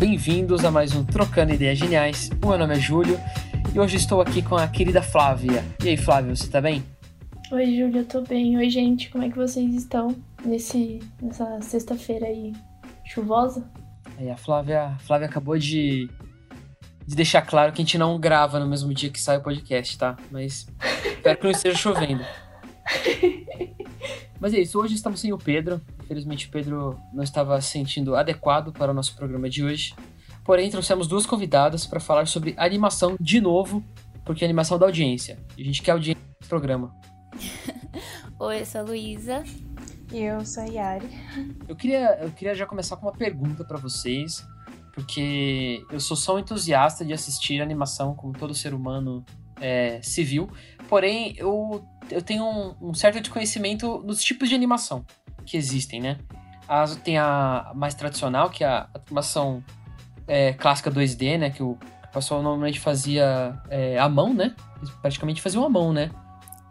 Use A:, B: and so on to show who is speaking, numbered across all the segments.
A: bem-vindos a mais um Trocando Ideias Geniais. O meu nome é Júlio e hoje estou aqui com a querida Flávia. E aí, Flávia, você tá bem?
B: Oi, Júlio, eu tô bem. Oi, gente, como é que vocês estão nesse, nessa sexta-feira aí chuvosa?
A: Aí, a Flávia, a Flávia acabou de, de deixar claro que a gente não grava no mesmo dia que sai o podcast, tá? Mas espero que não esteja chovendo. Mas é isso, hoje estamos sem o Pedro. Infelizmente o Pedro não estava se sentindo adequado para o nosso programa de hoje. Porém, trouxemos duas convidadas para falar sobre animação de novo, porque é animação da audiência. E a gente quer audiência nesse programa.
C: Oi, eu sou a Luísa.
D: E eu sou a Yari.
A: Eu queria, eu queria já começar com uma pergunta para vocês, porque eu sou só um entusiasta de assistir animação, como todo ser humano é, civil. Porém, eu, eu tenho um, um, certo desconhecimento nos tipos de animação que existem, né? As, tem a mais tradicional, que é a animação é, clássica 2D, né? Que o pessoal normalmente fazia é, à mão, né? Eles praticamente faziam à mão, né?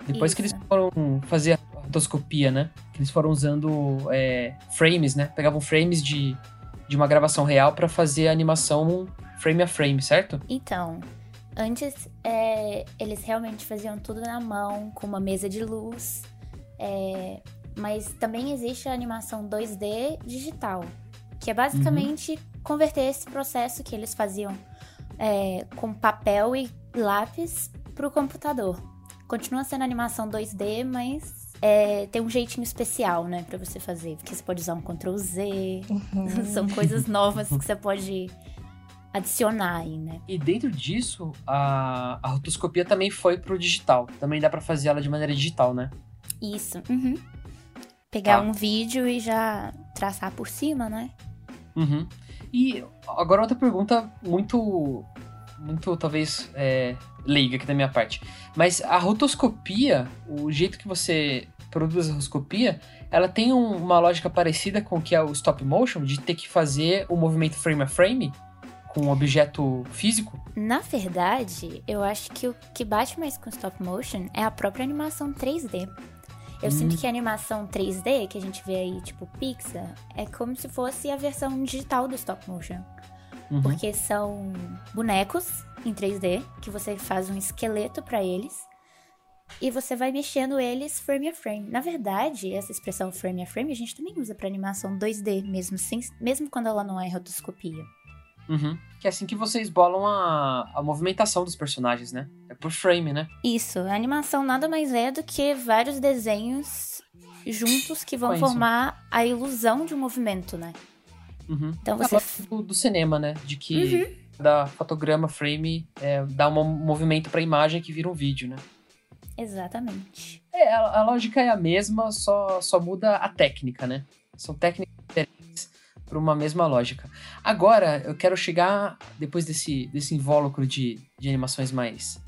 A: Depois Isso. que eles foram fazer a rotoscopia, né? Que eles foram usando é, frames, né? Pegavam frames de, de uma gravação real para fazer a animação frame a frame, certo?
C: Então, Antes, é, eles realmente faziam tudo na mão, com uma mesa de luz. É, mas também existe a animação 2D digital, que é basicamente uhum. converter esse processo que eles faziam é, com papel e lápis para o computador. Continua sendo animação 2D, mas é, tem um jeitinho especial, né, para você fazer. Porque você pode usar um Ctrl Z. Uhum. São coisas novas que você pode adicionar aí, né?
A: E dentro disso, a, a rotoscopia também foi pro digital. Também dá para fazer ela de maneira digital, né?
C: Isso. Uhum. Pegar tá. um vídeo e já traçar por cima, né?
A: Uhum. E agora outra pergunta muito, muito talvez é, leiga aqui da minha parte. Mas a rotoscopia, o jeito que você produz a rotoscopia, ela tem um, uma lógica parecida com o que é o stop motion, de ter que fazer o movimento frame a frame? com um objeto físico?
C: Na verdade, eu acho que o que bate mais com stop motion é a própria animação 3D. Eu hum. sinto que a animação 3D, que a gente vê aí, tipo Pixar, é como se fosse a versão digital do stop motion. Uhum. Porque são bonecos em 3D, que você faz um esqueleto para eles. E você vai mexendo eles frame a frame. Na verdade, essa expressão frame a frame a gente também usa para animação 2D, mesmo, sem, mesmo quando ela não é rotoscopia.
A: Uhum. Que é assim que vocês bolam a, a movimentação dos personagens, né? É por frame, né?
C: Isso. A animação nada mais é do que vários desenhos juntos que vão formar a ilusão de um movimento, né?
A: Uhum. Então você. Do, do, cinema, né? De que uhum. da fotograma, frame, é, dá um movimento pra imagem que vira um vídeo, né?
C: Exatamente.
A: É, a, a lógica é a mesma, só, só muda a técnica, né? São técnicas diferentes para uma mesma lógica. Agora, eu quero chegar, depois desse, desse invólucro de, de animações mais,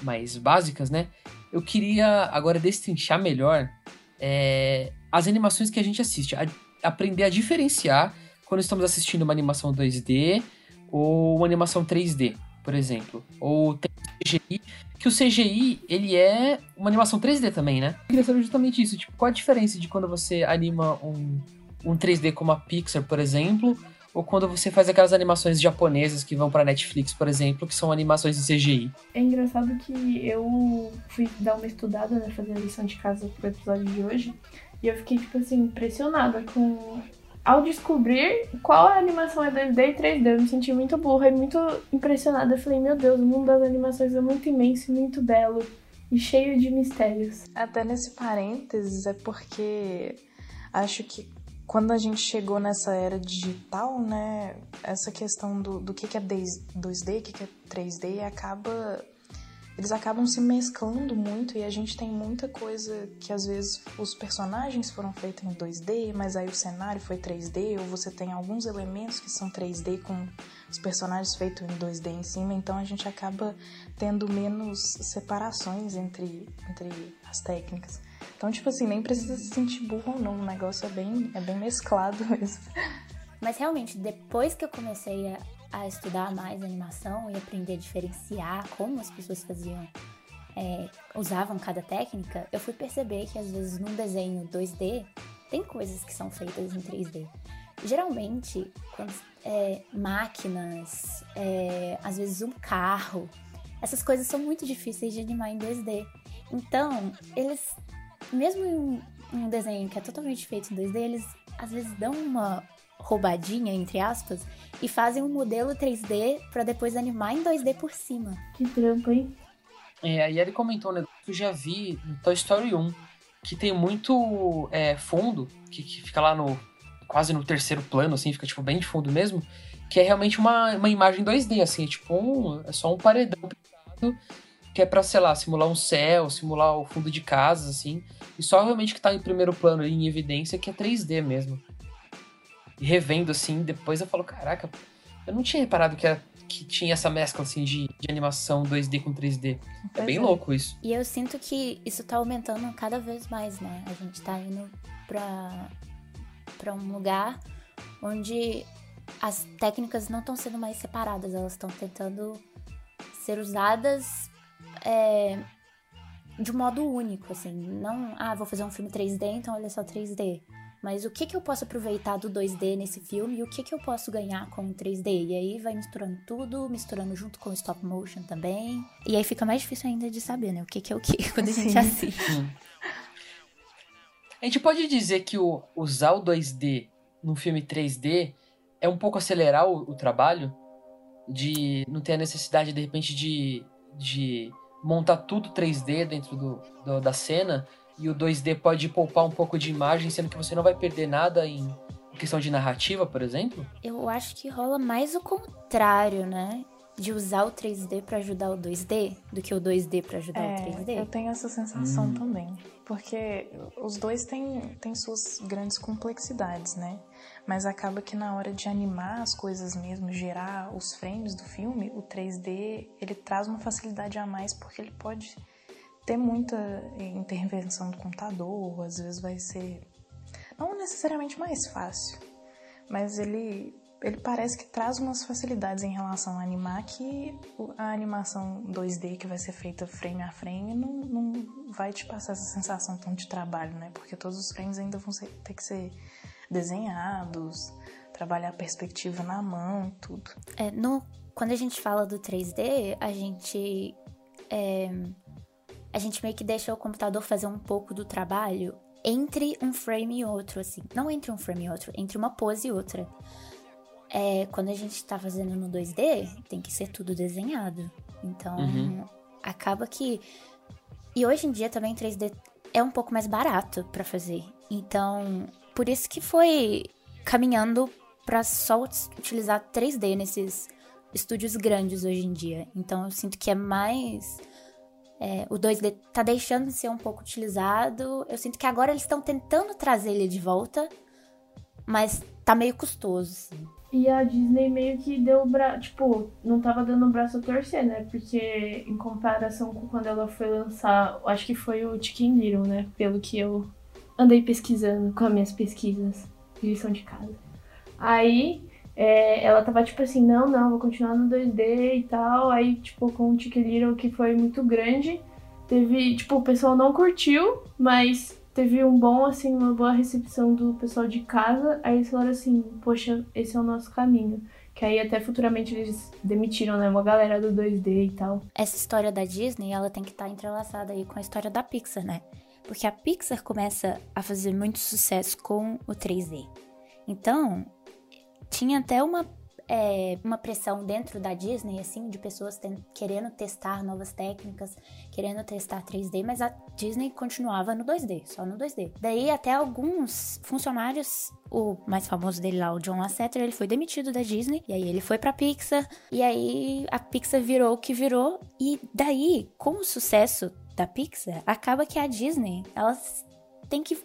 A: mais básicas, né? Eu queria agora destrinchar melhor é, as animações que a gente assiste. A, aprender a diferenciar quando estamos assistindo uma animação 2D ou uma animação 3D, por exemplo. Ou tem CGI, que o CGI, ele é uma animação 3D também, né? Eu queria saber justamente isso. Tipo, qual a diferença de quando você anima um um 3D como a Pixar, por exemplo, ou quando você faz aquelas animações japonesas que vão para Netflix, por exemplo, que são animações em CGI.
B: É engraçado que eu fui dar uma estudada, né, fazer a lição de casa pro episódio de hoje, e eu fiquei, tipo assim, impressionada com. Ao descobrir qual a animação é 2D e 3D, eu me senti muito burra e muito impressionada. Eu falei, meu Deus, o mundo das animações é muito imenso e muito belo e cheio de mistérios.
D: Até nesse parênteses é porque acho que quando a gente chegou nessa era digital, né, essa questão do, do que, que é 2D, o que, que é 3D, acaba. Eles acabam se mesclando muito e a gente tem muita coisa que às vezes os personagens foram feitos em 2D, mas aí o cenário foi 3D, ou você tem alguns elementos que são 3D com os personagens feitos em 2D em cima, então a gente acaba tendo menos separações entre, entre as técnicas. Então, tipo assim, nem precisa se sentir burro ou não. O negócio é bem, é bem mesclado mesmo.
C: Mas realmente, depois que eu comecei a, a estudar mais animação e aprender a diferenciar como as pessoas faziam, é, usavam cada técnica, eu fui perceber que às vezes num desenho 2D tem coisas que são feitas em 3D. geralmente, quando é, máquinas, é, às vezes um carro, essas coisas são muito difíceis de animar em 2D. Então, eles, mesmo em um desenho que é totalmente feito em 2D, eles às vezes dão uma roubadinha, entre aspas, e fazem um modelo 3D para depois animar em 2D por cima.
B: Que trampo, hein?
A: É, e ele comentou um negócio que eu já vi no Toy Story 1, que tem muito é, fundo, que, que, fica lá no quase no terceiro plano, assim, fica tipo bem de fundo mesmo, que é realmente uma, uma imagem 2D, assim, é tipo um, é só um paredão pintado, que é pra, sei lá, simular um céu, simular o fundo de casas, assim, e só realmente que tá em primeiro plano em evidência que é 3D mesmo. E revendo, assim, depois eu falo, caraca, eu não tinha reparado que, era, que tinha essa mescla, assim, de, de animação 2D com 3D. É bem é. louco isso.
C: E eu sinto que isso tá aumentando cada vez mais, né? A gente tá indo pra, pra um lugar onde as técnicas não estão sendo mais separadas, elas estão tentando ser usadas é, de um modo único, assim. Não, ah, vou fazer um filme 3D, então olha só 3D. Mas o que, que eu posso aproveitar do 2D nesse filme e o que, que eu posso ganhar com o 3D? E aí vai misturando tudo, misturando junto com o stop motion também. E aí fica mais difícil ainda de saber, né? O que, que é o que quando a gente assiste. Hum.
A: A gente pode dizer que o, usar o 2D num filme 3D é um pouco acelerar o, o trabalho? De não ter a necessidade, de repente, de, de montar tudo 3D dentro do, do, da cena e o 2D pode poupar um pouco de imagem, sendo que você não vai perder nada em questão de narrativa, por exemplo?
C: Eu acho que rola mais o contrário, né? De usar o 3D para ajudar o 2D do que o 2D para ajudar é, o 3D.
D: Eu tenho essa sensação hum. também. Porque os dois têm, têm suas grandes complexidades, né? Mas acaba que na hora de animar as coisas mesmo, gerar os frames do filme, o 3D ele traz uma facilidade a mais porque ele pode ter muita intervenção do computador, às vezes vai ser não necessariamente mais fácil, mas ele ele parece que traz umas facilidades em relação a animar que a animação 2D que vai ser feita frame a frame não, não vai te passar essa sensação tão de trabalho, né? Porque todos os frames ainda vão ser, ter que ser desenhados, trabalhar a perspectiva na mão, tudo.
C: É, no, quando a gente fala do 3D, a gente. É, a gente meio que deixa o computador fazer um pouco do trabalho entre um frame e outro, assim. Não entre um frame e outro, entre uma pose e outra. É, quando a gente tá fazendo no 2D, tem que ser tudo desenhado. Então, uhum. acaba que. E hoje em dia também 3D é um pouco mais barato para fazer. Então, por isso que foi caminhando para só utilizar 3D nesses estúdios grandes hoje em dia. Então eu sinto que é mais. É, o 2D tá deixando de ser um pouco utilizado. Eu sinto que agora eles estão tentando trazer ele de volta, mas tá meio custoso, assim.
B: E a Disney meio que deu o braço, tipo, não tava dando o braço a torcer, né? Porque em comparação com quando ela foi lançar, acho que foi o Chicken Little, né? Pelo que eu andei pesquisando com as minhas pesquisas de lição de casa. Aí é, ela tava tipo assim, não, não, vou continuar no 2D e tal. Aí, tipo, com o Chicken Little, que foi muito grande, teve, tipo, o pessoal não curtiu, mas teve um bom, assim, uma boa recepção do pessoal de casa. Aí eles falaram assim, poxa, esse é o nosso caminho. Que aí até futuramente eles demitiram, né, uma galera do 2D e tal.
C: Essa história da Disney, ela tem que estar tá entrelaçada aí com a história da Pixar, né? Porque a Pixar começa a fazer muito sucesso com o 3D. Então, tinha até uma, é, uma pressão dentro da Disney, assim, de pessoas querendo testar novas técnicas, querendo testar 3D, mas a Disney continuava no 2D, só no 2D. Daí até alguns funcionários, o mais famoso dele lá, o John Lasseter, ele foi demitido da Disney, e aí ele foi pra Pixar, e aí a Pixar virou o que virou, e daí, com o sucesso da Pixar, acaba que a Disney, ela tem que,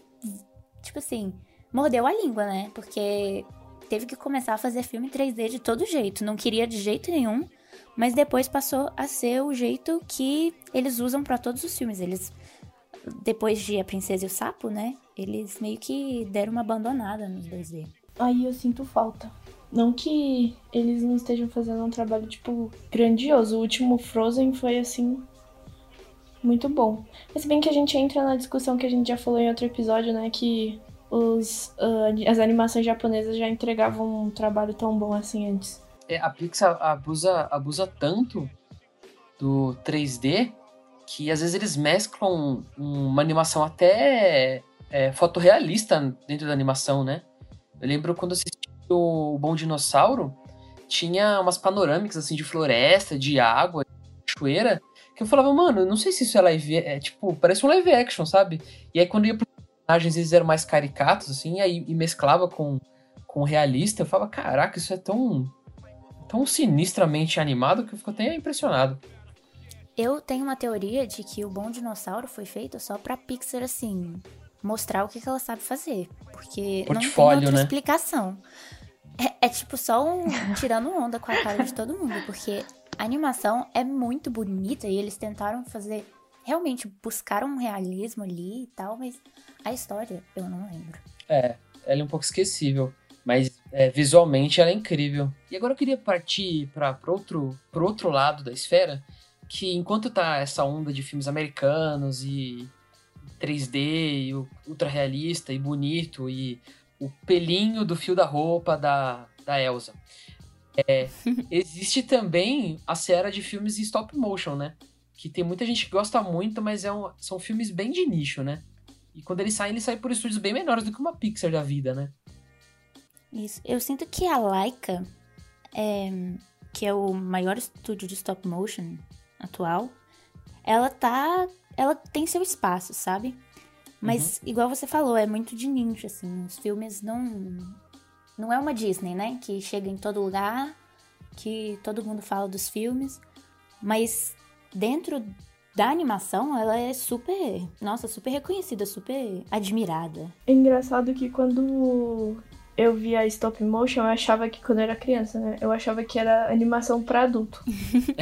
C: tipo assim, mordeu a língua, né? Porque teve que começar a fazer filme 3D de todo jeito. Não queria de jeito nenhum, mas depois passou a ser o jeito que eles usam para todos os filmes. Eles, depois de A Princesa e o Sapo, né? Eles meio que deram uma abandonada nos 2D.
B: Aí eu sinto falta. Não que eles não estejam fazendo um trabalho, tipo, grandioso. O último Frozen foi assim, muito bom. Mas bem que a gente entra na discussão que a gente já falou em outro episódio, né? Que os, uh, as animações japonesas já entregavam um trabalho tão bom assim antes.
A: É, a Pixar abusa, abusa tanto do 3D que às vezes eles mesclam uma animação até é, fotorrealista dentro da animação, né? Eu lembro quando assisti o Bom Dinossauro, tinha umas panorâmicas assim de floresta, de água, de cachoeira, que eu falava, mano, não sei se isso é live, é tipo, parece um live action, sabe? E aí quando ia pros personagens, eles eram mais caricatos, assim, aí e mesclava com, com realista, eu falava, caraca, isso é tão, tão sinistramente animado que eu fico até impressionado.
C: Eu tenho uma teoria de que o Bom Dinossauro foi feito só pra Pixar, assim, mostrar o que, que ela sabe fazer. Porque Portfólio, não tem outra né? explicação. É, é, tipo só um tirando onda com a cara de todo mundo, porque a animação é muito bonita e eles tentaram fazer. Realmente buscaram um realismo ali e tal, mas a história eu não lembro.
A: É, ela é um pouco esquecível. Mas é, visualmente ela é incrível. E agora eu queria partir para outro, outro lado da esfera, que enquanto tá essa onda de filmes americanos e 3D, e ultra realista e bonito, e o pelinho do fio da roupa da, da Elsa. É, existe também a série de filmes em stop motion, né? Que tem muita gente que gosta muito, mas é um, são filmes bem de nicho, né? E quando eles saem, eles saem por estúdios bem menores do que uma Pixar da vida, né?
C: Isso. Eu sinto que a Laika, é, que é o maior estúdio de stop motion atual, ela tá. Ela tem seu espaço, sabe? Mas, uhum. igual você falou, é muito de nicho, assim. Os filmes não não é uma Disney, né? Que chega em todo lugar, que todo mundo fala dos filmes, mas dentro da animação, ela é super, nossa, super reconhecida, super admirada.
B: É engraçado que quando eu via stop motion, eu achava que quando eu era criança, né? Eu achava que era animação para adulto.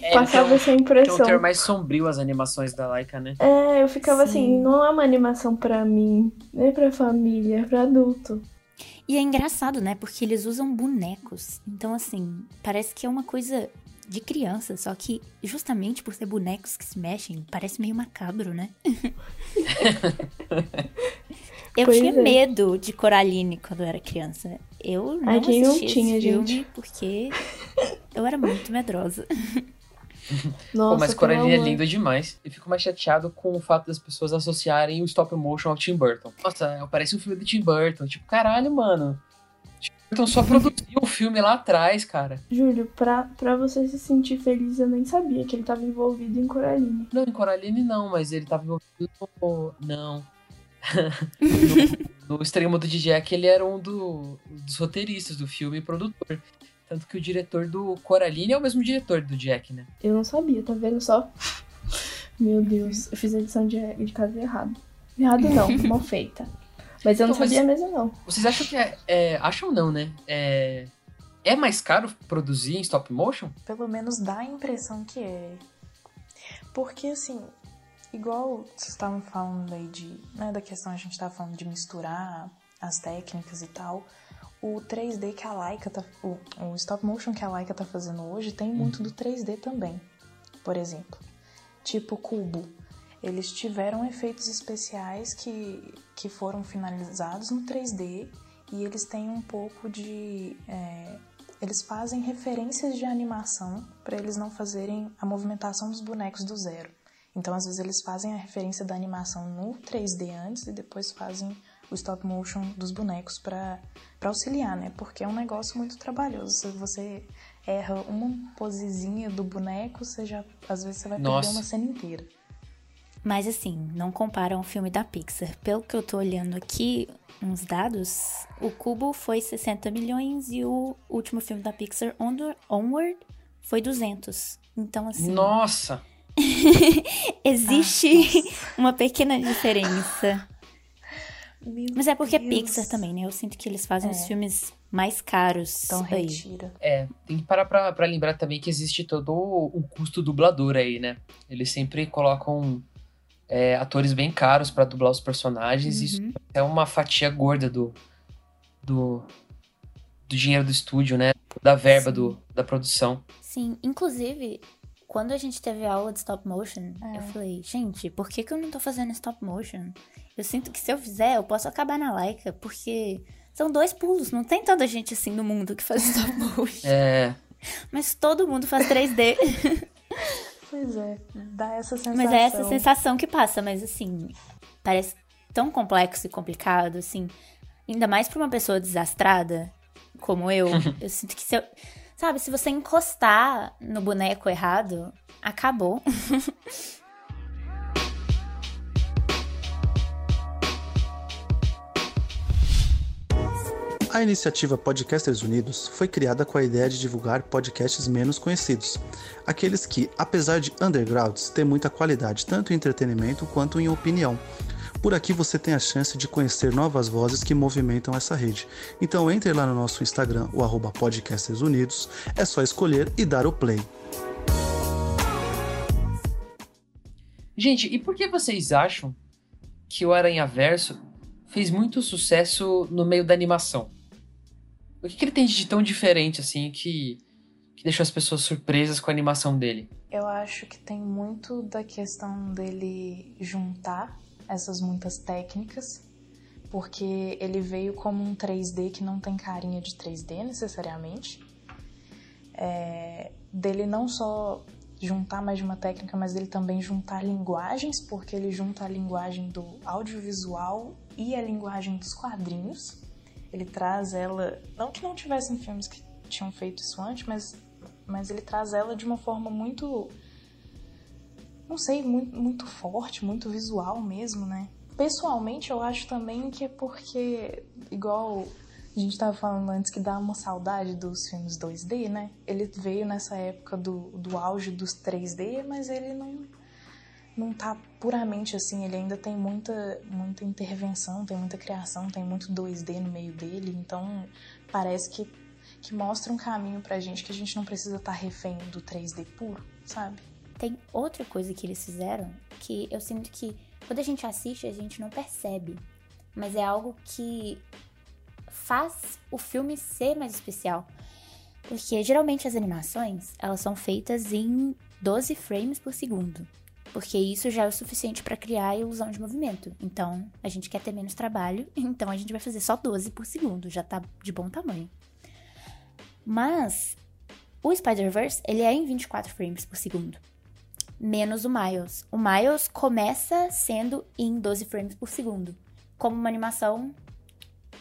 B: é, Passava então, essa impressão. Tem
A: um ter mais sombrio as animações da Laika, né?
B: É, eu ficava assim, Sim. assim, não é uma animação para mim, nem para família, é para adulto.
C: E é engraçado, né? Porque eles usam bonecos. Então, assim, parece que é uma coisa de criança, só que justamente por ser bonecos que se mexem, parece meio macabro, né? eu pois tinha é. medo de Coraline quando eu era criança. Eu não Ai, quem não tinha, esse filme gente? porque eu era muito medrosa.
A: Nossa, Pô, mas Coraline é lindo demais. Eu fico mais chateado com o fato das pessoas associarem o stop motion ao Tim Burton. Nossa, parece um filme do Tim Burton. Tipo, caralho, mano. Tim Burton só produziu um filme lá atrás, cara.
B: Júlio, pra, pra você se sentir feliz, eu nem sabia que ele tava envolvido em Coraline.
A: Não, em Coraline não, mas ele tava envolvido no... Não. no, no extremo do Jack, ele era um do, dos roteiristas do filme e produtor. Tanto que o diretor do Coraline é o mesmo diretor do Jack, né?
B: Eu não sabia, tá vendo só? Meu Deus, eu fiz a edição de, de casa errado. Errado não, mal feita. Mas eu não então, sabia mesmo, não.
A: Vocês acham que é. é acham não, né? É, é mais caro produzir em stop motion?
D: Pelo menos dá a impressão que é. Porque assim, igual vocês estavam falando aí de. Né, da questão, a gente tava falando de misturar as técnicas e tal o 3D que a Laika tá, o, o, stop motion que a Laika tá fazendo hoje tem muito do 3D também. Por exemplo, tipo Cubo, eles tiveram efeitos especiais que, que foram finalizados no 3D e eles têm um pouco de é, eles fazem referências de animação para eles não fazerem a movimentação dos bonecos do zero. Então, às vezes, eles fazem a referência da animação no 3D antes e depois fazem o stop motion dos bonecos para auxiliar, né? Porque é um negócio muito trabalhoso. Se você erra uma posezinha do boneco, você já às vezes você vai Nossa. perder uma cena inteira.
C: Mas assim, não compara um filme da Pixar. Pelo que eu tô olhando aqui, uns dados, o Cubo foi 60 milhões e o último filme da Pixar, Onward, foi 200. Então assim...
A: Nossa!
C: existe ah, uma pequena diferença. Meu Mas é porque Deus. é Pixar também, né? Eu sinto que eles fazem é. os filmes mais caros.
D: Então aí. retira.
A: É, tem que parar pra, pra lembrar também que existe todo o custo dublador aí, né? Eles sempre colocam é, atores bem caros para dublar os personagens. Uhum. Isso é uma fatia gorda do, do, do dinheiro do estúdio, né? Da verba do, da produção.
C: Sim, inclusive, quando a gente teve aula de stop motion, é. eu falei, gente, por que, que eu não tô fazendo stop motion? Eu sinto que se eu fizer, eu posso acabar na laica, porque são dois pulos, não tem tanta gente assim no mundo que faz stop motion.
A: É.
C: Mas todo mundo faz 3D.
D: pois é, dá essa sensação.
C: Mas é essa sensação que passa, mas assim, parece tão complexo e complicado, assim. Ainda mais pra uma pessoa desastrada como eu. eu sinto que se eu. Sabe, se você encostar no boneco errado, acabou.
E: A iniciativa Podcasters Unidos foi criada com a ideia de divulgar podcasts menos conhecidos, aqueles que, apesar de undergrounds, têm muita qualidade tanto em entretenimento quanto em opinião. Por aqui você tem a chance de conhecer novas vozes que movimentam essa rede. Então entre lá no nosso Instagram, o arroba Podcasters Unidos, é só escolher e dar o play.
A: Gente, e por que vocês acham que o Aranha Verso fez muito sucesso no meio da animação? O que, que ele tem de tão diferente, assim, que, que deixou as pessoas surpresas com a animação dele?
D: Eu acho que tem muito da questão dele juntar essas muitas técnicas, porque ele veio como um 3D que não tem carinha de 3D necessariamente. É, dele não só juntar mais de uma técnica, mas ele também juntar linguagens, porque ele junta a linguagem do audiovisual e a linguagem dos quadrinhos ele traz ela, não que não tivessem filmes que tinham feito isso antes, mas, mas ele traz ela de uma forma muito, não sei, muito, muito forte, muito visual mesmo, né? Pessoalmente, eu acho também que é porque, igual a gente estava falando antes, que dá uma saudade dos filmes 2D, né? Ele veio nessa época do, do auge dos 3D, mas ele não não tá puramente assim, ele ainda tem muita, muita intervenção, tem muita criação, tem muito 2D no meio dele, então parece que, que mostra um caminho pra gente que a gente não precisa estar tá refém do 3D puro, sabe?
C: Tem outra coisa que eles fizeram que eu sinto que quando a gente assiste a gente não percebe, mas é algo que faz o filme ser mais especial. Porque geralmente as animações, elas são feitas em 12 frames por segundo porque isso já é o suficiente para criar a ilusão de movimento. Então, a gente quer ter menos trabalho, então a gente vai fazer só 12 por segundo, já tá de bom tamanho. Mas o Spider-Verse, ele é em 24 frames por segundo, menos o Miles. O Miles começa sendo em 12 frames por segundo, como uma animação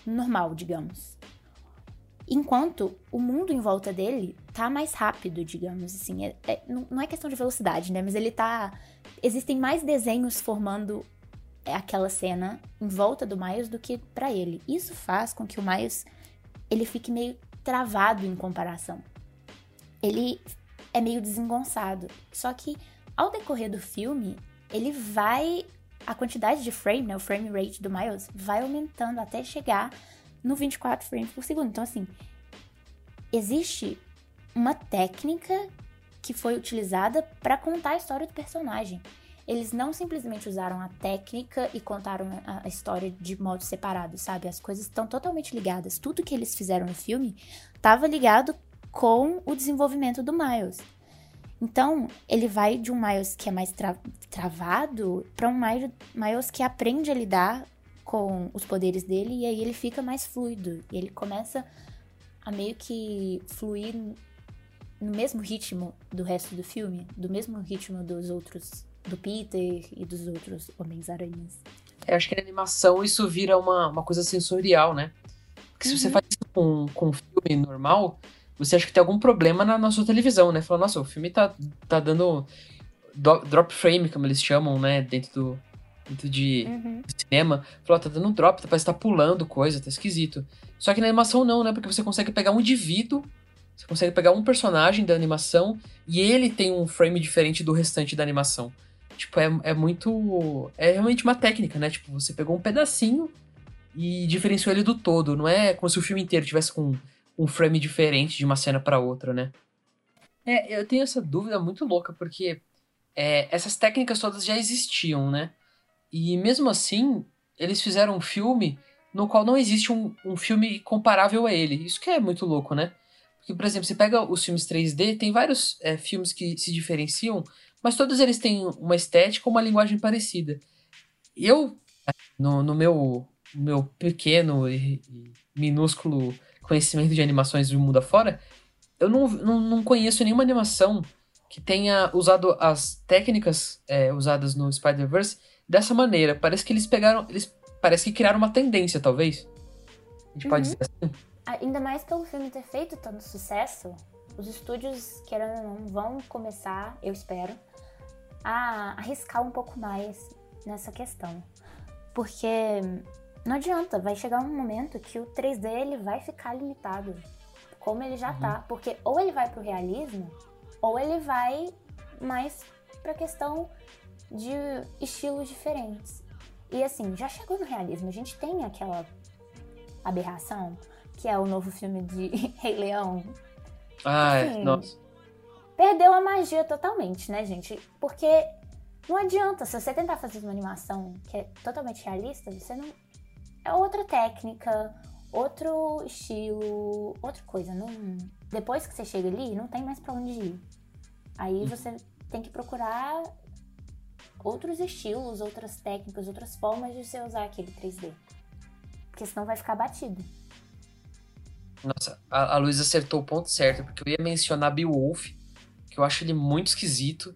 C: normal, digamos. Enquanto o mundo em volta dele tá mais rápido, digamos assim. É, é, não é questão de velocidade, né? Mas ele tá. Existem mais desenhos formando aquela cena em volta do Miles do que para ele. Isso faz com que o Miles ele fique meio travado em comparação. Ele é meio desengonçado. Só que ao decorrer do filme, ele vai a quantidade de frame, né, o frame rate do Miles vai aumentando até chegar no 24 frames por segundo. Então, assim, existe uma técnica que foi utilizada para contar a história do personagem. Eles não simplesmente usaram a técnica e contaram a história de modo separado, sabe? As coisas estão totalmente ligadas. Tudo que eles fizeram no filme estava ligado com o desenvolvimento do Miles. Então, ele vai de um Miles que é mais tra travado para um Miles que aprende a lidar com os poderes dele e aí ele fica mais fluido. E ele começa a meio que fluir no mesmo ritmo do resto do filme, do mesmo ritmo dos outros, do Peter e dos outros Homens-Aranhas.
A: É, acho que na animação isso vira uma, uma coisa sensorial, né? Porque se uhum. você faz isso com, com um filme normal, você acha que tem algum problema na, na sua televisão, né? Fala, nossa, o filme tá, tá dando drop frame, como eles chamam, né? Dentro do, dentro de uhum. cinema, falou, tá dando um drop, parece que tá pulando coisa, tá esquisito. Só que na animação não, né? Porque você consegue pegar um indivíduo, você consegue pegar um personagem da animação e ele tem um frame diferente do restante da animação. Tipo, é, é muito. É realmente uma técnica, né? Tipo, você pegou um pedacinho e diferenciou ele do todo. Não é como se o filme inteiro tivesse com um frame diferente de uma cena para outra, né? É, eu tenho essa dúvida muito louca, porque é, essas técnicas todas já existiam, né? E mesmo assim, eles fizeram um filme no qual não existe um, um filme comparável a ele. Isso que é muito louco, né? Porque, por exemplo, você pega os filmes 3D, tem vários é, filmes que se diferenciam, mas todos eles têm uma estética uma linguagem parecida. Eu, no, no meu, meu pequeno e, e minúsculo conhecimento de animações do mundo afora, eu não, não, não conheço nenhuma animação que tenha usado as técnicas é, usadas no Spider-Verse dessa maneira. Parece que eles pegaram. Eles parece que criaram uma tendência, talvez. A gente uhum. pode dizer assim.
C: Ainda mais pelo filme ter feito tanto sucesso, os estúdios, querendo ou não, vão começar, eu espero, a arriscar um pouco mais nessa questão. Porque não adianta, vai chegar um momento que o 3D ele vai ficar limitado, como ele já uhum. tá. Porque ou ele vai pro realismo, ou ele vai mais pra questão de estilos diferentes. E assim, já chegou no realismo, a gente tem aquela aberração que é o novo filme de Rei Leão.
A: Ah, assim, nossa.
C: Perdeu a magia totalmente, né, gente? Porque não adianta, se você tentar fazer uma animação que é totalmente realista, você não. É outra técnica, outro estilo, outra coisa. Não... Depois que você chega ali, não tem mais pra onde ir. Aí uhum. você tem que procurar outros estilos, outras técnicas, outras formas de você usar aquele 3D. Porque senão vai ficar batido.
A: Nossa, a, a Luísa acertou o ponto certo, porque eu ia mencionar Beowulf, que eu acho ele muito esquisito,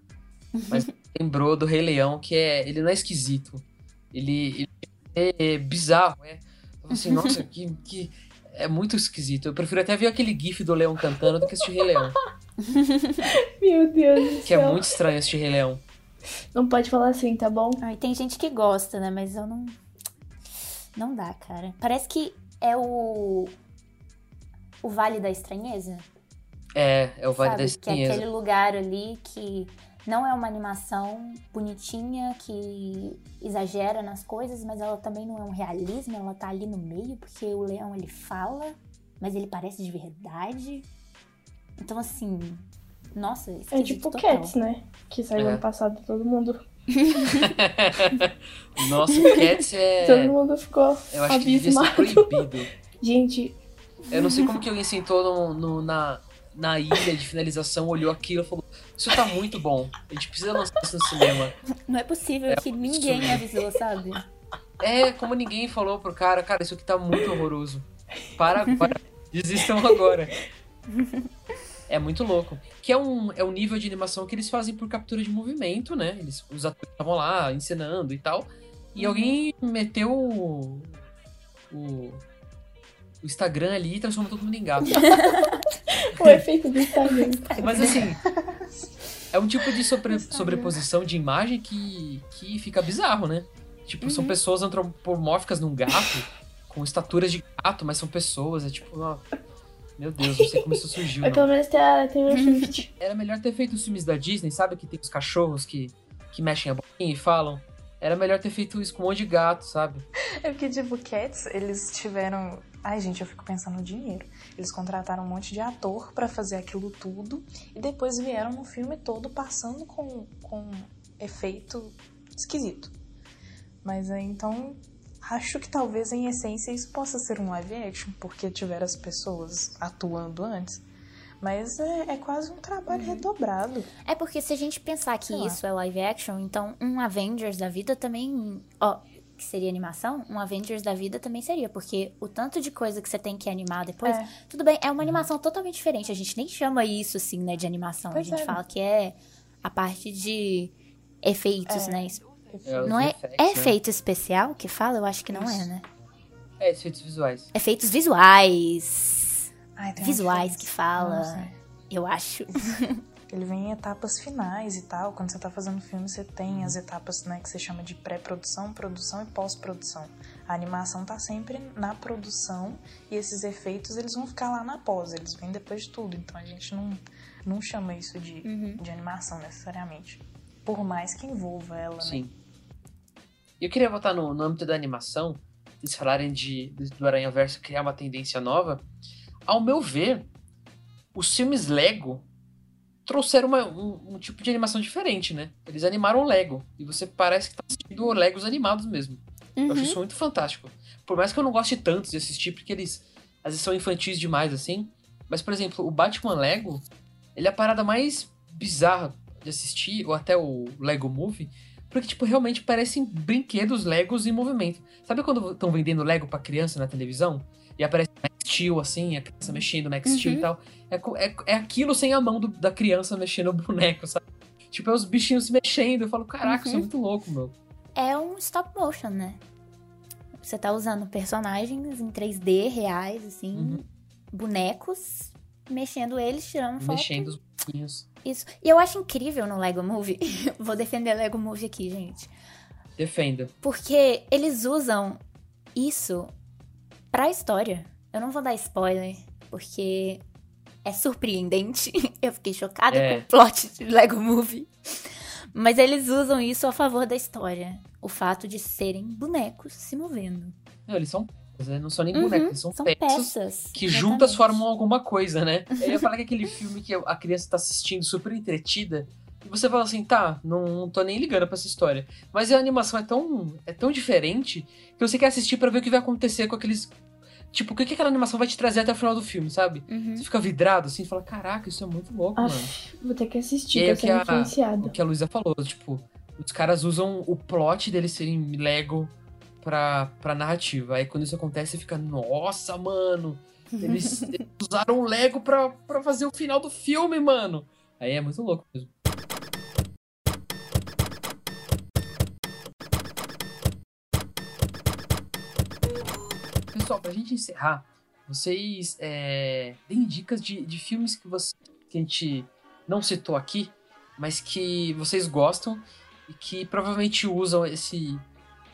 A: mas lembrou do Rei Leão, que é. Ele não é esquisito. Ele, ele é bizarro, é. Assim, nossa, que, que. É muito esquisito. Eu prefiro até ver aquele GIF do leão cantando do que assistir Rei Leão.
B: Meu Deus do
A: Que céu. é muito estranho assistir Rei Leão.
B: Não pode falar assim, tá bom?
C: Ai, tem gente que gosta, né? Mas eu não. Não dá, cara. Parece que é o o Vale da Estranheza?
A: É, é o Vale Sabe? da Estranheza.
C: Que é aquele lugar ali que não é uma animação bonitinha que exagera nas coisas, mas ela também não é um realismo, ela tá ali no meio, porque o leão ele fala, mas ele parece de verdade. Então, assim, nossa,
B: É tipo total. Cats, né? Que saiu é. ano passado todo mundo.
A: Nossa, Cats é.
B: Todo mundo ficou. Eu acho abismado.
A: que devia ser proibido.
B: Gente,
A: eu não sei como que alguém sentou no, no, na, na ilha de finalização, olhou aquilo e falou: Isso tá muito bom. A gente precisa lançar isso no cinema.
C: Não é possível é que ninguém avisou, sabe?
A: É, como ninguém falou pro cara, cara, isso aqui tá muito horroroso. Para, para. Desistam agora. É muito louco. Que é um, é um nível de animação que eles fazem por captura de movimento, né? Eles, os atores estavam lá ensinando e tal. E alguém meteu o, o o Instagram ali e transforma todo mundo em gato.
B: o efeito do Instagram.
A: Mas assim, é um tipo de sobre, sobreposição de imagem que, que fica bizarro, né? Tipo, uhum. são pessoas antropomórficas num gato, com estaturas de gato, mas são pessoas. É tipo, ó, meu Deus, não sei como isso surgiu.
B: Mas pelo menos tem a, tem
A: Era melhor ter feito os filmes da Disney, sabe? Que tem os cachorros que, que mexem a boquinha e falam. Era melhor ter feito isso com um monte de gato, sabe?
D: É porque, tipo, Cats, eles tiveram Ai, gente, eu fico pensando no dinheiro. Eles contrataram um monte de ator para fazer aquilo tudo e depois vieram no filme todo passando com, com efeito esquisito. Mas então acho que talvez em essência isso possa ser um live action, porque tiveram as pessoas atuando antes. Mas é, é quase um trabalho uhum. redobrado.
C: É porque se a gente pensar que Sei isso lá. é live action, então um Avengers da vida também. Ó, que seria animação, um Avengers da vida também seria, porque o tanto de coisa que você tem que animar depois, é. tudo bem, é uma animação totalmente diferente. A gente nem chama isso assim, né, de animação. Pois a gente é. fala que é a parte de efeitos, é. né? É, não é, effects, é efeito especial que fala? Eu acho que não é, isso. é, né?
A: É, efeitos visuais.
C: Efeitos visuais. Ai, visuais que fala. Eu acho.
D: Ele vem em etapas finais e tal. Quando você tá fazendo filme, você tem as etapas né, que você chama de pré-produção, produção e pós-produção. A animação tá sempre na produção e esses efeitos eles vão ficar lá na pós, eles vêm depois de tudo. Então a gente não, não chama isso de, uhum. de animação necessariamente. Por mais que envolva ela, né? Sim. né?
A: Eu queria voltar no, no âmbito da animação, eles falarem de, do Aranha Verso criar uma tendência nova. Ao meu ver, os filmes Lego trouxeram uma, um, um, tipo de animação diferente, né? Eles animaram Lego. E você parece que tá assistindo Legos animados mesmo. Uhum. Eu acho uhum. isso muito fantástico. Por mais que eu não goste tanto de assistir, porque eles às vezes são infantis demais, assim. Mas, por exemplo, o Batman Lego, ele é a parada mais bizarra de assistir, ou até o Lego Movie, porque, tipo, realmente parecem brinquedos Legos em movimento. Sabe quando estão vendendo Lego pra criança na televisão? E aparece Max Steel, assim, a criança mexendo Max
C: Uhum.
A: Steel e tal. É, é, é aquilo sem a mão do- da criança mexendo o boneco, sabe? Tipo, é os bichinhos se mexendo. Eu falo, caraca, isso é
C: Uhum.
A: muito louco, meu.
C: É um stop motion, né? Você tá usando personagens em 3D reais, assim,
A: Uhum.
C: bonecos, mexendo eles, tirando foto.
A: Mexendo os bonequinhos.
C: Isso. E eu acho incrível no Lego Movie. Vou defender Lego Movie aqui, gente.
A: Defenda.
C: Porque eles usam isso pra história. Eu não vou dar spoiler, porque é surpreendente. Eu fiquei chocada
A: É.
C: com o plot de Lego Movie. Mas eles usam isso a favor da história. O fato de serem bonecos se movendo.
A: Não, eles são né? Não são nem
C: Uhum,
A: bonecos, eles são,
C: São
A: peças.
C: peças.
A: que
C: exatamente.
A: juntas formam alguma coisa, né? Eu ia falar que aquele filme que a criança tá assistindo super entretida, e você fala assim, tá, não, não tô nem ligando pra essa história. Mas a animação é tão, é tão diferente que você quer assistir pra ver o que vai acontecer com aqueles. Tipo, o que, que aquela animação vai te trazer até o final do filme, sabe?
C: Uhum.
A: Você fica vidrado assim e fala, caraca, isso é muito louco, mano.
B: Aff, vou ter que assistir, tô
A: que
B: sendo
A: a-
B: influenciada.
A: O que a Luísa falou, tipo, os caras usam o plot deles serem Lego pra, pra narrativa. Aí quando isso acontece, você fica, nossa, mano, eles, eles usaram o Lego pra, pra fazer o final do filme, mano. Aí é muito louco mesmo. Pessoal, pra gente encerrar, vocês é, deem dicas de, de filmes que, você, que a gente não citou aqui, mas que vocês gostam e que provavelmente usam esse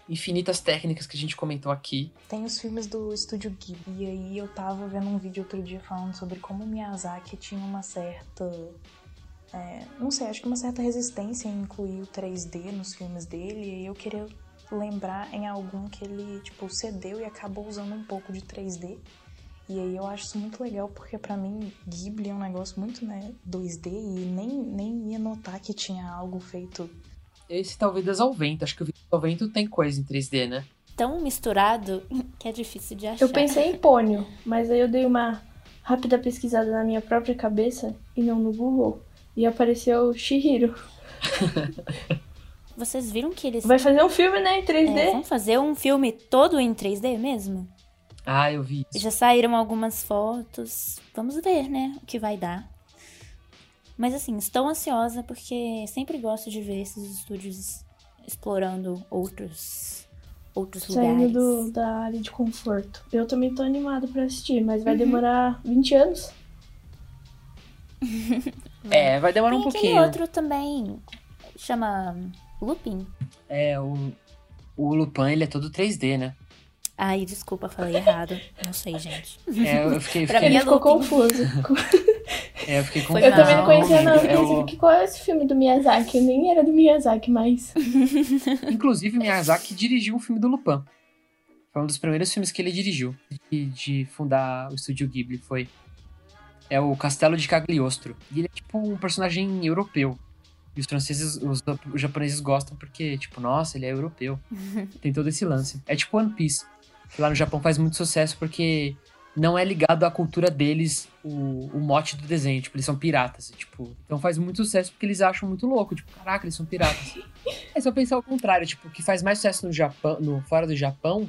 A: infinitas técnicas que a gente comentou aqui.
D: Tem os filmes do Estúdio Ghibli, e aí eu tava vendo um vídeo outro dia falando sobre como Miyazaki tinha uma certa. é, não sei, acho que uma certa resistência em incluir o 3D nos filmes dele, e eu queria lembrar em algum que ele, tipo, cedeu e acabou usando um pouco de 3D. E aí eu acho isso muito legal, porque pra mim Ghibli é um negócio muito, né, 2D, e nem, nem ia notar que tinha algo feito
A: Esse tá o Vidas ao Vento. Acho que o Vidas ao Vento tem coisa em 3D, né?
C: Tão misturado que é difícil de achar.
B: Eu pensei em pônio, mas aí eu dei uma rápida pesquisada na minha própria cabeça e não no Google. E apareceu Shihiro.
C: Vocês viram que eles
B: Vai fazer um filme, né, em 3D?
C: é, vão fazer um filme todo em 3D mesmo?
A: Ah, eu vi isso.
C: Já saíram algumas fotos. Vamos ver, né, o que vai dar. Mas assim, estou ansiosa porque sempre gosto de ver esses estúdios explorando outros outros
B: Saindo
C: lugares.
B: do- da área de conforto. Eu também tô animado pra assistir, mas
C: Uhum.
B: vai demorar 20 anos.
A: É, vai demorar
C: Tem
A: um pouquinho.
C: outro também, chama Lupin.
A: É, o, o Lupin, ele é todo 3D, né?
C: Ai, desculpa, falei errado. Não sei, gente.
A: É, eu fiquei,
C: Pra
A: fiquei,
C: mim
B: Ele ficou confuso.
A: é, eu fiquei
C: Foi
B: Eu
A: confuso.
B: também não conhecia não.
A: É o-
B: que qual é esse filme do Miyazaki? Eu nem era do Miyazaki mais.
A: Inclusive, Miyazaki dirigiu um filme do Lupin. Foi um dos primeiros filmes que ele dirigiu, de, de fundar o estúdio Ghibli, foi. É o Castelo de Cagliostro. E ele é tipo um personagem europeu. E os franceses, os, os japoneses gostam porque, tipo, nossa, ele é europeu. Tem todo esse lance. É tipo One Piece. Que lá no Japão faz muito sucesso porque não é ligado à cultura deles o, o mote do desenho. Tipo, eles são piratas. Tipo, então faz muito sucesso porque eles acham muito louco. Tipo, caraca, eles são piratas. É só pensar ao contrário, tipo, o que faz mais sucesso no Japão, no fora do Japão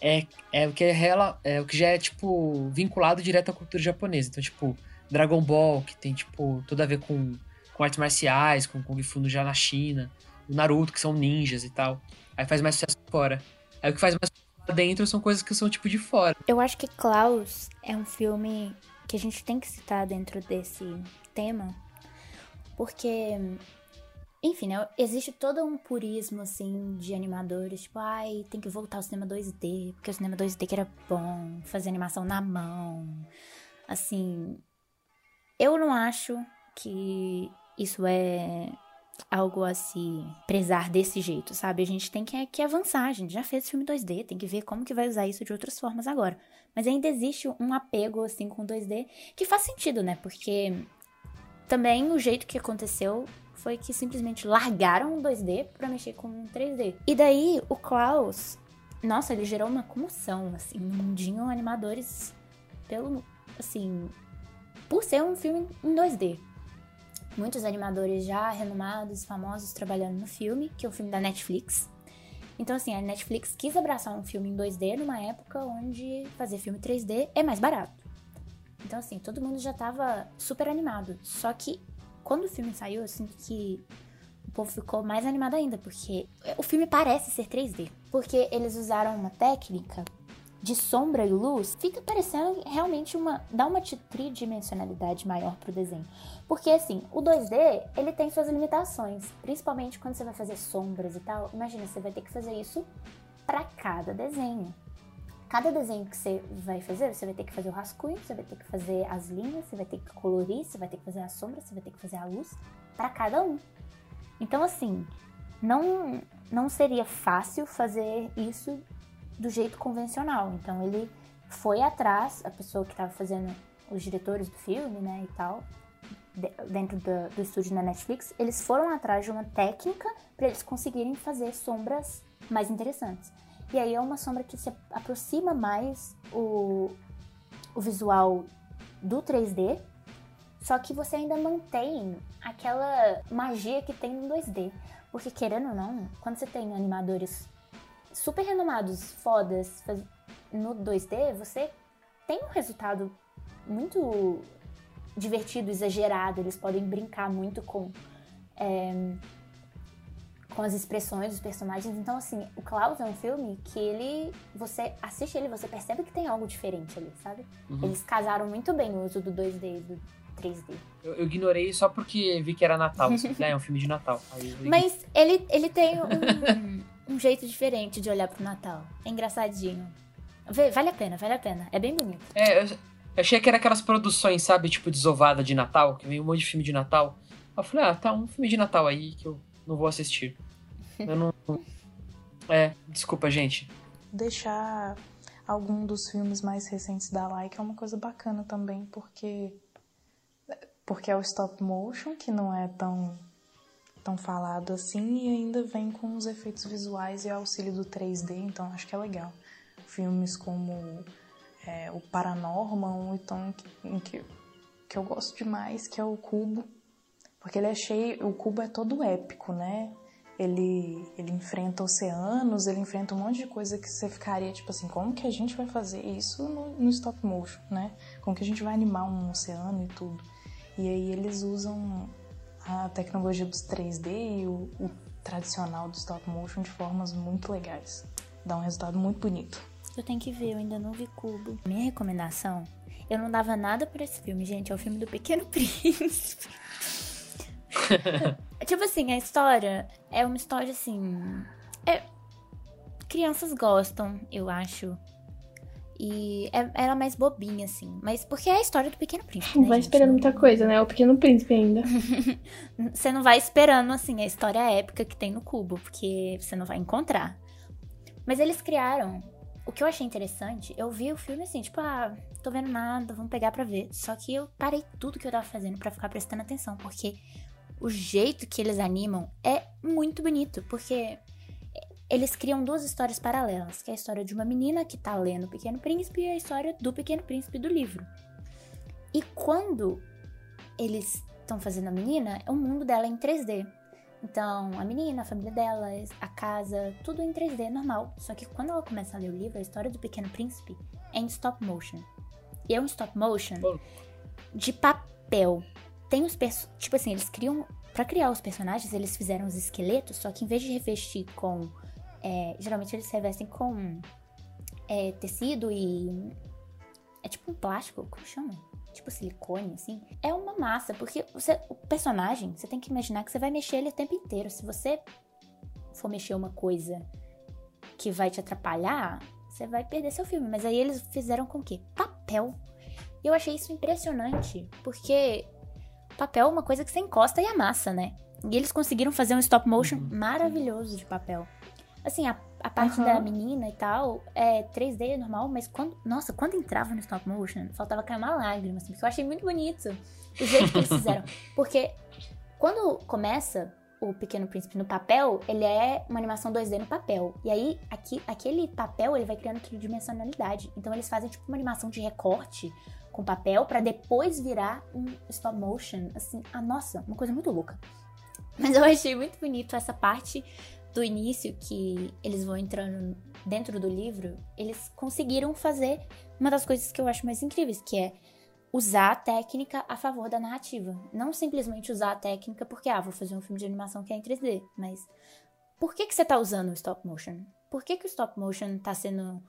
A: é, é o que é, rela, é o que já é tipo vinculado direto à cultura japonesa. Então, tipo, Dragon Ball, que tem tipo tudo a ver com, com artes marciais, com Kung Fu já na China, o Naruto, que são ninjas e tal. Aí faz mais sucesso fora. Aí o que faz mais sucesso dentro são coisas que são tipo de fora.
C: Eu acho que Klaus é um filme que a gente tem que citar dentro desse tema, porque, enfim, né, existe todo um purismo, assim, de animadores, tipo, ai, tem que voltar ao cinema 2D, porque o cinema 2D que era bom, fazer animação na mão, assim, eu não acho que isso é algo a se prezar desse jeito, sabe? A gente tem que, que avançar, a gente já fez filme 2D, tem que ver como que vai usar isso de outras formas agora. Mas ainda existe um apego, assim, com 2D que faz sentido, né? Porque também o jeito que aconteceu foi que simplesmente largaram o 2D pra mexer com o 3D. E daí, o Klaus, nossa, ele gerou uma comoção, assim, no mundinho animadores pelo, assim, por ser um filme em 2D. Muitos animadores já renomados, famosos, trabalhando no filme, que é o filme da Netflix. Então, assim, a Netflix quis abraçar um filme em 2D numa época onde fazer filme 3D é mais barato. Então, assim, todo mundo já tava super animado. Só que quando o filme saiu, eu sinto que o povo ficou mais animado ainda, porque o filme parece ser 3D. Porque eles usaram uma técnica de sombra e luz, fica parecendo realmente uma. dá uma tridimensionalidade maior pro desenho. Porque assim, o 2D, ele tem suas limitações, principalmente quando você vai fazer sombras e tal. Imagina, você vai ter que fazer isso para cada desenho. Cada desenho que você vai fazer, você vai ter que fazer o rascunho, você vai ter que fazer as linhas, você vai ter que colorir, você vai ter que fazer a sombra, você vai ter que fazer a luz para cada um. Então assim, não não seria fácil fazer isso do jeito convencional. Então ele foi atrás, a pessoa que estava fazendo os diretores do filme, né, e tal, dentro do, do estúdio da Netflix, eles foram atrás de uma técnica para eles conseguirem fazer sombras mais interessantes. E aí é uma sombra que se aproxima mais o, o visual do 3D, só que você ainda mantém aquela magia que tem no 2D. Porque querendo ou não, quando você tem animadores super renomados, fodas, no 2D, você tem um resultado muito divertido, exagerado. Eles podem brincar muito com, é, com as expressões dos personagens. Então, assim, o Klaus é um filme que ele. Você assiste ele, você percebe que tem algo diferente ali, sabe? Uhum. Eles casaram muito bem o uso do 2D e do 3D.
A: Eu, eu, ignorei só porque vi que era Natal. Assim, é um filme de Natal.
C: Mas ele, ele tem um um jeito diferente de olhar pro Natal. É engraçadinho. Vale a pena, vale a pena. É bem bonito.
A: É, eu achei que era aquelas produções, sabe, tipo desovada de Natal, que vem um monte de filme de Natal. Eu falei, ah, tá um filme de Natal aí que eu não vou assistir. Eu não. É, desculpa, gente.
D: Deixar algum dos filmes mais recentes da Like é uma coisa bacana também, porque. Porque é o stop motion, que não é tão tão falado assim e ainda vem com os efeitos visuais e auxílio do 3D, então acho que é legal. Filmes como é, o Paranormal, então em que, que eu gosto demais, que é o Cubo, porque ele é cheio, o Cubo é todo épico, né? Ele, ele enfrenta oceanos, ele enfrenta um monte de coisa que você ficaria tipo assim, como que a gente vai fazer isso no, no stop motion, né? Como que a gente vai animar um oceano e tudo. E aí eles usam a tecnologia dos 3D e o, o tradicional do stop motion de formas muito legais. Dá um resultado muito bonito.
C: Eu tenho que ver, eu ainda não vi Cubo. Minha recomendação, eu não dava nada por esse filme, gente. É o filme do Pequeno Príncipe. tipo assim, a história é uma história assim. É... Crianças gostam, eu acho. E é, era mais bobinha, assim. Mas porque é a história do Pequeno Príncipe.
B: Não né, vai gente? esperando muita coisa, né? O Pequeno Príncipe ainda.
C: você não vai esperando, assim, a história épica que tem no cubo, porque você não vai encontrar. Mas eles criaram. O que eu achei interessante, eu vi o filme assim, tipo, ah, tô vendo nada, vamos pegar pra ver. Só que eu parei tudo que eu tava fazendo para ficar prestando atenção, porque o jeito que eles animam é muito bonito, porque eles criam duas histórias paralelas, que é a história de uma menina que tá lendo O Pequeno Príncipe e a história do Pequeno Príncipe do livro. E quando eles estão fazendo a menina, o mundo dela é em 3D. Então, a menina, a família dela, a casa, tudo em 3D normal. Só que quando ela começa a ler o livro, a história do Pequeno Príncipe é em stop motion. E é um stop motion de papel. Tem os tipo assim, eles criam para criar os personagens, eles fizeram os esqueletos, só que em vez de revestir com é, geralmente eles se revestem com é, tecido e. É tipo um plástico, como chama? Tipo silicone, assim. É uma massa, porque você, o personagem, você tem que imaginar que você vai mexer ele o tempo inteiro. Se você for mexer uma coisa que vai te atrapalhar, você vai perder seu filme. Mas aí eles fizeram com o quê? Papel. E eu achei isso impressionante, porque papel é uma coisa que você encosta e amassa, né? E eles conseguiram fazer um stop motion uhum. maravilhoso de papel. Assim, a, a parte uhum. da menina e tal é 3D normal, mas quando. Nossa, quando entrava no stop motion, faltava cair uma lágrima, assim, porque eu achei muito bonito o jeito que eles fizeram. Porque quando começa o Pequeno Príncipe no papel, ele é uma animação 2D no papel. E aí, aqui, aquele papel, ele vai criando tridimensionalidade. Então, eles fazem, tipo, uma animação de recorte com papel para depois virar um stop motion. Assim, ah, nossa, uma coisa muito louca. Mas eu achei muito bonito essa parte do início que eles vão entrando dentro do livro. Eles conseguiram fazer uma das coisas que eu acho mais incríveis, que é usar a técnica a favor da narrativa. Não simplesmente usar a técnica porque, ah, vou fazer um filme de animação que é em 3D, mas por que, que você está usando o stop motion? Por que, que o stop motion está sendo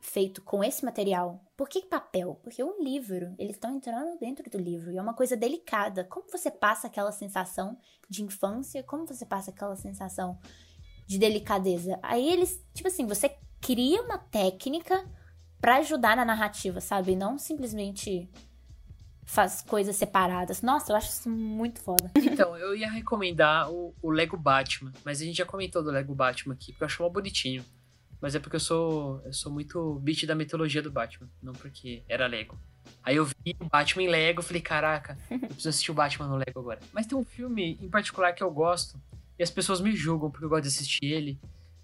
C: feito com esse material? Por que papel? Porque um livro, eles estão entrando dentro do livro e é uma coisa delicada. Como você passa aquela sensação de infância? Como você passa aquela sensação de delicadeza? Aí eles, tipo assim, você cria uma técnica para ajudar na narrativa, sabe? Não simplesmente faz coisas separadas. Nossa, eu acho isso muito foda.
A: Então, eu ia recomendar o, o, Lego Batman, mas a gente já comentou do Lego Batman aqui, porque eu acho mal bonitinho. Mas é porque eu sou eu sou muito beat da mitologia do Batman, não porque era Lego. Aí eu vi o Batman em Lego, falei, caraca, eu preciso assistir o Batman no Lego agora. Mas tem um filme em particular que eu gosto, e as pessoas me julgam porque eu gosto de assistir ele,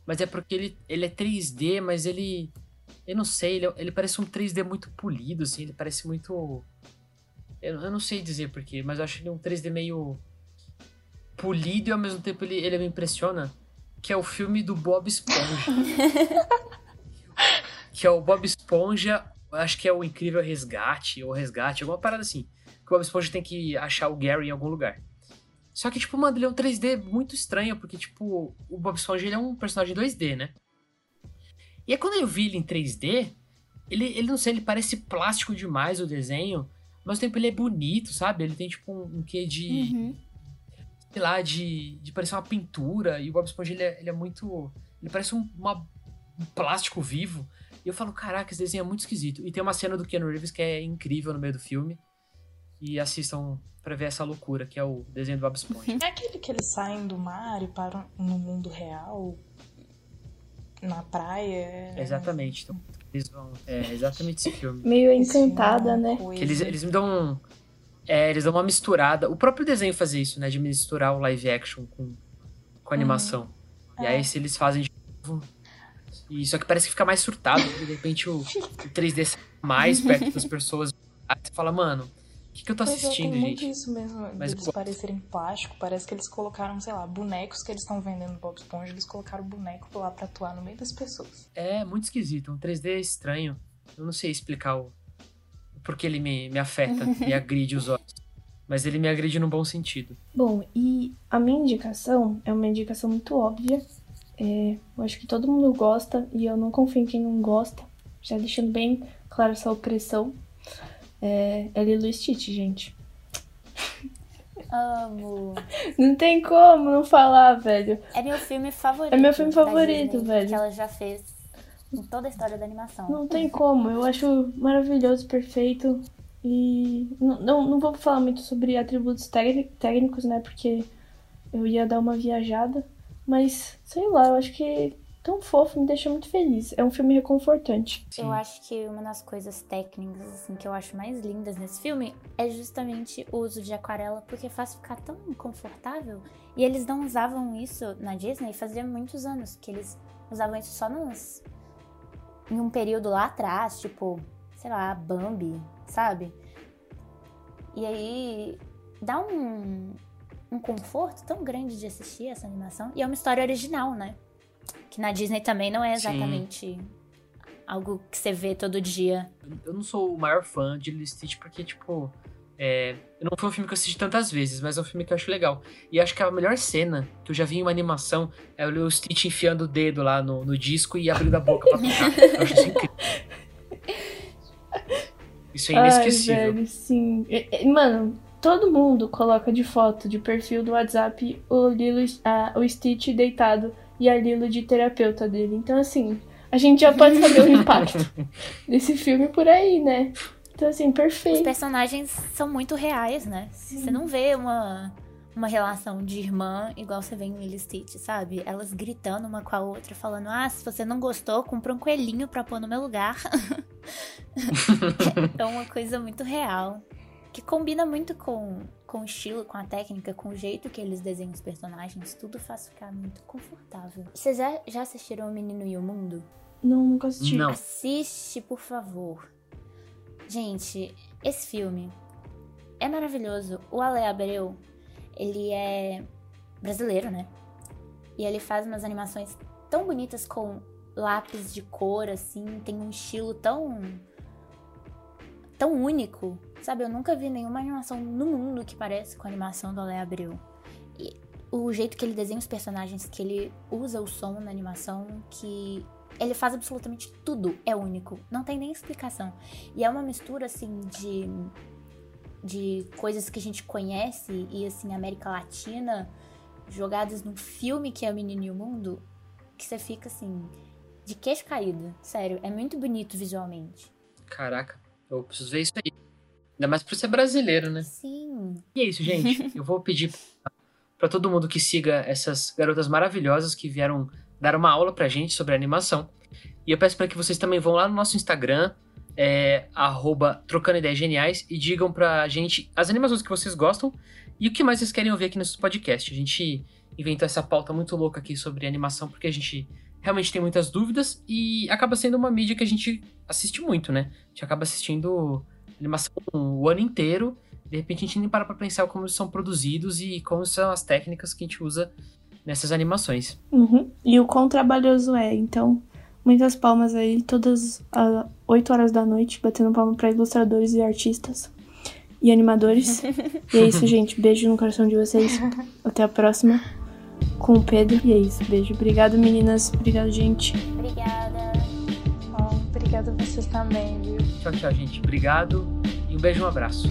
A: mas é porque ele, ele é 3D, mas ele eu não sei, ele, ele parece um 3D muito polido, assim, ele parece muito. Eu, eu não sei dizer porquê, mas eu acho ele um 3D meio polido e ao mesmo tempo ele, ele me impressiona. Que é o filme do Bob Esponja. que é o Bob Esponja, acho que é o Incrível Resgate, ou Resgate, alguma parada assim. Que o Bob Esponja tem que achar o Gary em algum lugar. Só que, tipo, mano, ele é um 3D muito estranho, porque, tipo, o Bob Esponja ele é um personagem 2D, né? E aí quando eu vi ele em 3D, ele, ele não sei, ele parece plástico demais o desenho, mas ao tempo ele é bonito, sabe? Ele tem tipo um, um quê de. Uhum. Sei lá, de, de parecer uma pintura. E o Bob Esponja ele é, ele é muito. Ele parece um, uma, um plástico vivo. E eu falo, caraca, esse desenho é muito esquisito. E tem uma cena do Keanu Reeves que é incrível no meio do filme. E assistam pra ver essa loucura, que é o desenho do Bob Esponja.
D: É aquele que eles saem do mar e param no mundo real na praia.
A: Exatamente. Então, eles vão. É exatamente esse filme.
B: Meio encantada, né?
A: Que eles, eles me dão. É, eles dão uma misturada. O próprio desenho fazia isso, né? De misturar o live action com, com a animação. Uhum. E aí, é. se eles fazem de novo. E só que parece que fica mais surtado, porque de repente o, o 3D mais perto das pessoas. Aí você fala, mano, o que, que eu tô assistindo,
D: é,
A: gente?
D: muito isso mesmo, Mas, eles pô... parecerem plástico. Parece que eles colocaram, sei lá, bonecos que eles estão vendendo no Bob Esponja, eles colocaram o boneco lá pra atuar no meio das pessoas.
A: É, muito esquisito. Um 3D estranho. Eu não sei explicar o, o porquê ele me, me afeta, me agride os olhos. Mas ele me agride num bom sentido.
B: Bom, e a minha indicação é uma indicação muito óbvia. É, eu acho que todo mundo gosta e eu não confio em quem não gosta. Já deixando bem claro essa opressão é, é Lilo Stitch, gente.
C: Amo.
B: Não tem como não falar, velho.
C: É meu filme favorito.
B: É meu filme favorito, Disney, velho.
C: Que ela já fez em toda a história da animação.
B: Não tem como. Eu acho maravilhoso, perfeito. E não, não, não vou falar muito sobre atributos técnicos, né? Porque eu ia dar uma viajada. Mas, sei lá, eu acho que tão fofo, me deixa muito feliz. É um filme reconfortante.
C: Sim. Eu acho que uma das coisas técnicas assim que eu acho mais lindas nesse filme é justamente o uso de aquarela, porque faz ficar tão confortável. E eles não usavam isso na Disney fazia muitos anos, que eles usavam isso só nos em um período lá atrás, tipo, sei lá, Bambi, sabe? E aí dá um um conforto tão grande de assistir essa animação. E é uma história original, né? Que na Disney também não é exatamente Sim. algo que você vê todo dia.
A: Eu não sou o maior fã de Lilo Stitch porque, tipo, é, não foi um filme que eu assisti tantas vezes, mas é um filme que eu acho legal. E acho que a melhor cena que eu já vi em uma animação é o Stitch enfiando o dedo lá no, no disco e abrindo a boca pra tocar. eu acho isso incrível. Isso é inesquecível.
B: Ai, velho, sim. Mano, todo mundo coloca de foto de perfil do WhatsApp o Lilo, o Stitch deitado e a Lilo de terapeuta dele. Então, assim, a gente já pode saber o impacto desse filme por aí, né? Então, assim, perfeito. Os
C: personagens são muito reais, né? Sim. Você não vê uma, uma relação de irmã igual você vê em Lily Stitch, sabe? Elas gritando uma com a outra, falando: Ah, se você não gostou, compra um coelhinho pra pôr no meu lugar. é uma coisa muito real. Que combina muito com, com o estilo, com a técnica, com o jeito que eles desenham os personagens, tudo faz ficar muito confortável. Vocês já, já assistiram O Menino e o Mundo?
B: Não, nunca assisti.
A: Não.
C: Assiste, por favor. Gente, esse filme é maravilhoso. O Ale Abreu, ele é brasileiro, né? E ele faz umas animações tão bonitas com lápis de cor, assim, tem um estilo tão. tão único. Sabe, eu nunca vi nenhuma animação no mundo que parece com a animação do Ale Abreu. E o jeito que ele desenha os personagens, que ele usa o som na animação, que ele faz absolutamente tudo é único. Não tem nem explicação. E é uma mistura, assim, de. de coisas que a gente conhece e, assim, América Latina jogadas num filme que é O Menino e o Mundo, que você fica assim, de queixo caído. Sério, é muito bonito visualmente.
A: Caraca, eu preciso ver isso aí. Ainda mais por ser brasileiro, né?
C: Sim.
A: E é isso, gente. Eu vou pedir pra todo mundo que siga essas garotas maravilhosas que vieram dar uma aula pra gente sobre animação. E eu peço para que vocês também vão lá no nosso Instagram, é, arroba trocando ideias geniais, e digam pra gente as animações que vocês gostam e o que mais vocês querem ouvir aqui nesse podcast. A gente inventou essa pauta muito louca aqui sobre animação porque a gente realmente tem muitas dúvidas e acaba sendo uma mídia que a gente assiste muito, né? A gente acaba assistindo animação o ano inteiro, de repente a gente nem para pra pensar como eles são produzidos e como são as técnicas que a gente usa nessas animações.
B: Uhum. E o quão trabalhoso é, então. Muitas palmas aí, todas às 8 horas da noite, batendo palma pra ilustradores e artistas e animadores. e é isso, gente. Beijo no coração de vocês. Até a próxima com o Pedro. E é isso, beijo. Obrigado, meninas. Obrigado, gente.
C: Obrigada.
D: Bom, obrigada a vocês também, viu?
A: Tchau, tchau, gente. Obrigado e um beijo e um abraço.